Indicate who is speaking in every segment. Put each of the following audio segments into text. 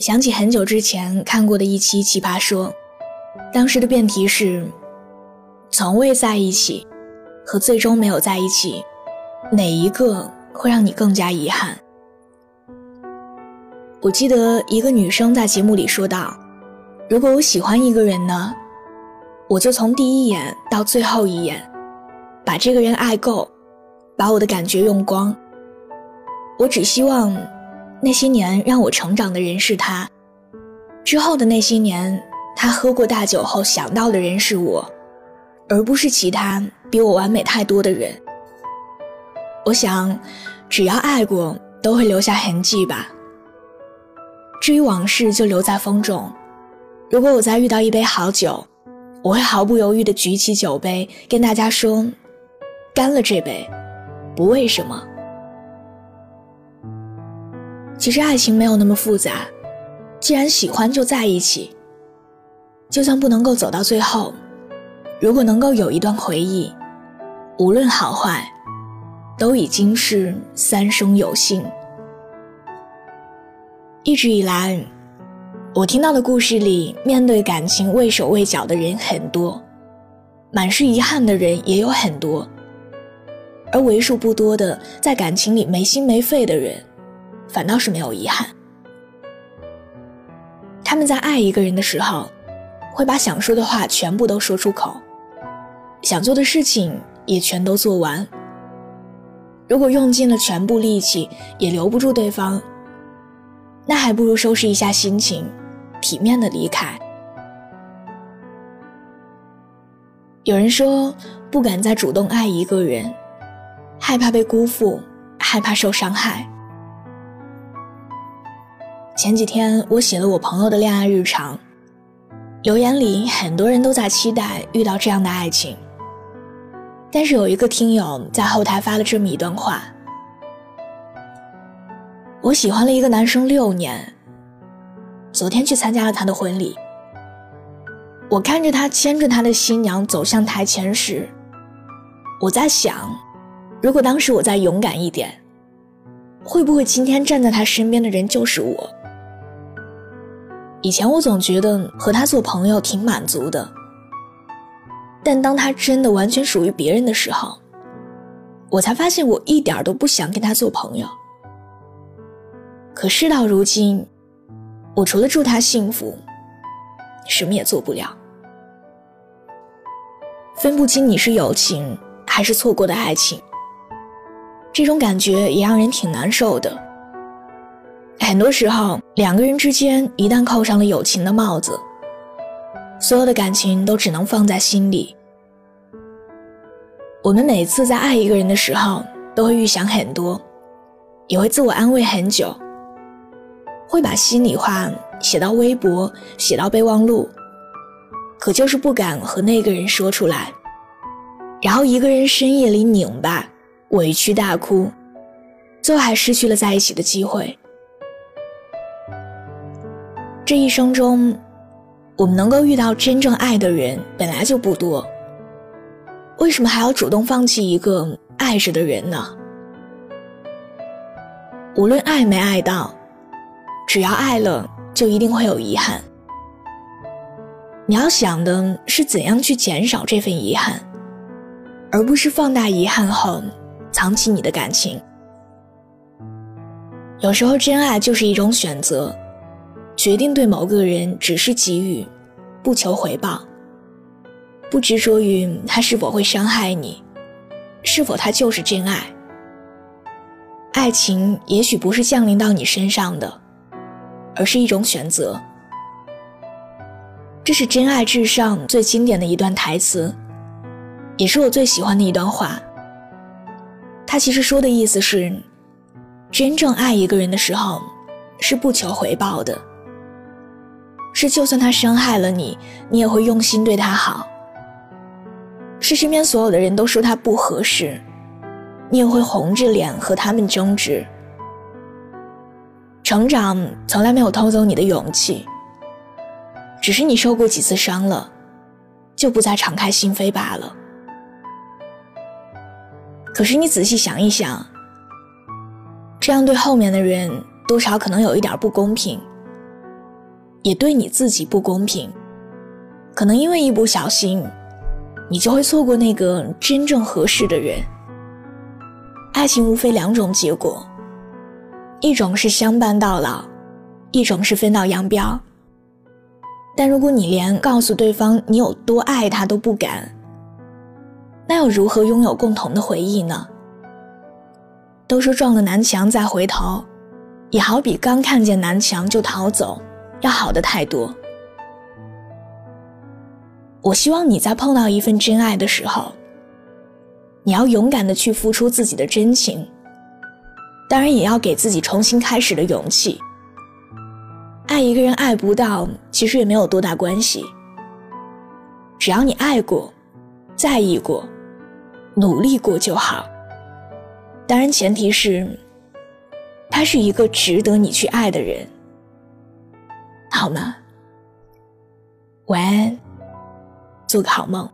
Speaker 1: 想起很久之前看过的一期《奇葩说》，当时的辩题是：从未在一起和最终没有在一起，哪一个会让你更加遗憾？我记得一个女生在节目里说道：“如果我喜欢一个人呢，我就从第一眼到最后一眼，把这个人爱够，把我的感觉用光。我只希望。”那些年让我成长的人是他，之后的那些年，他喝过大酒后想到的人是我，而不是其他比我完美太多的人。我想，只要爱过，都会留下痕迹吧。至于往事，就留在风中。如果我再遇到一杯好酒，我会毫不犹豫地举起酒杯，跟大家说：“干了这杯，不为什么。”其实爱情没有那么复杂，既然喜欢就在一起。就算不能够走到最后，如果能够有一段回忆，无论好坏，都已经是三生有幸。一直以来，我听到的故事里，面对感情畏手畏脚的人很多，满是遗憾的人也有很多，而为数不多的在感情里没心没肺的人。反倒是没有遗憾。他们在爱一个人的时候，会把想说的话全部都说出口，想做的事情也全都做完。如果用尽了全部力气也留不住对方，那还不如收拾一下心情，体面的离开。有人说，不敢再主动爱一个人，害怕被辜负，害怕受伤害。前几天我写了我朋友的恋爱日常，留言里很多人都在期待遇到这样的爱情。但是有一个听友在后台发了这么一段话：我喜欢了一个男生六年，昨天去参加了他的婚礼。我看着他牵着他的新娘走向台前时，我在想，如果当时我再勇敢一点，会不会今天站在他身边的人就是我？以前我总觉得和他做朋友挺满足的，但当他真的完全属于别人的时候，我才发现我一点都不想跟他做朋友。可事到如今，我除了祝他幸福，什么也做不了。分不清你是友情还是错过的爱情，这种感觉也让人挺难受的。很多时候，两个人之间一旦扣上了友情的帽子，所有的感情都只能放在心里。我们每次在爱一个人的时候，都会预想很多，也会自我安慰很久，会把心里话写到微博，写到备忘录，可就是不敢和那个人说出来，然后一个人深夜里拧巴，委屈大哭，最后还失去了在一起的机会。这一生中，我们能够遇到真正爱的人本来就不多，为什么还要主动放弃一个爱着的人呢？无论爱没爱到，只要爱了，就一定会有遗憾。你要想的是怎样去减少这份遗憾，而不是放大遗憾后藏起你的感情。有时候，真爱就是一种选择。决定对某个人只是给予，不求回报，不执着于他是否会伤害你，是否他就是真爱。爱情也许不是降临到你身上的，而是一种选择。这是《真爱至上》最经典的一段台词，也是我最喜欢的一段话。他其实说的意思是，真正爱一个人的时候，是不求回报的。是就算他伤害了你，你也会用心对他好；是身边所有的人都说他不合适，你也会红着脸和他们争执。成长从来没有偷走你的勇气，只是你受过几次伤了，就不再敞开心扉罢了。可是你仔细想一想，这样对后面的人多少可能有一点不公平。也对你自己不公平，可能因为一不小心，你就会错过那个真正合适的人。爱情无非两种结果，一种是相伴到老，一种是分道扬镳。但如果你连告诉对方你有多爱他都不敢，那又如何拥有共同的回忆呢？都说撞了南墙再回头，也好比刚看见南墙就逃走。要好的太多。我希望你在碰到一份真爱的时候，你要勇敢的去付出自己的真情，当然也要给自己重新开始的勇气。爱一个人爱不到，其实也没有多大关系，只要你爱过、在意过、努力过就好。当然，前提是他是一个值得你去爱的人。好吗？晚安，做个好梦。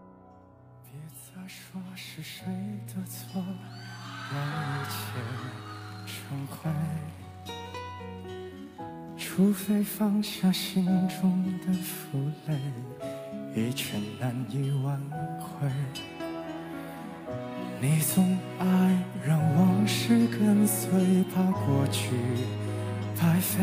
Speaker 2: 别再说是谁的错，让一切成灰。除非放下心中的负累，一切难以挽回。你总爱让往事跟随，怕过去白费。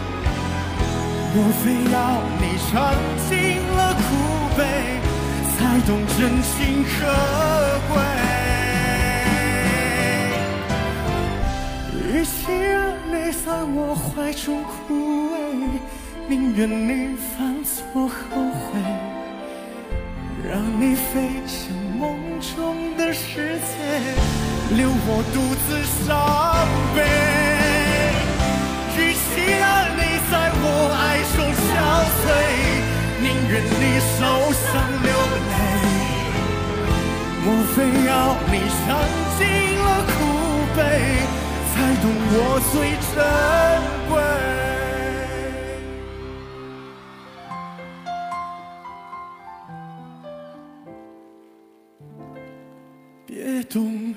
Speaker 2: 莫非要你尝尽了苦悲，才懂真情可贵？与其让你在我怀中枯萎，宁愿你犯错后悔，让你飞向梦中的世界，留我独自伤悲。懂我最珍贵？别懂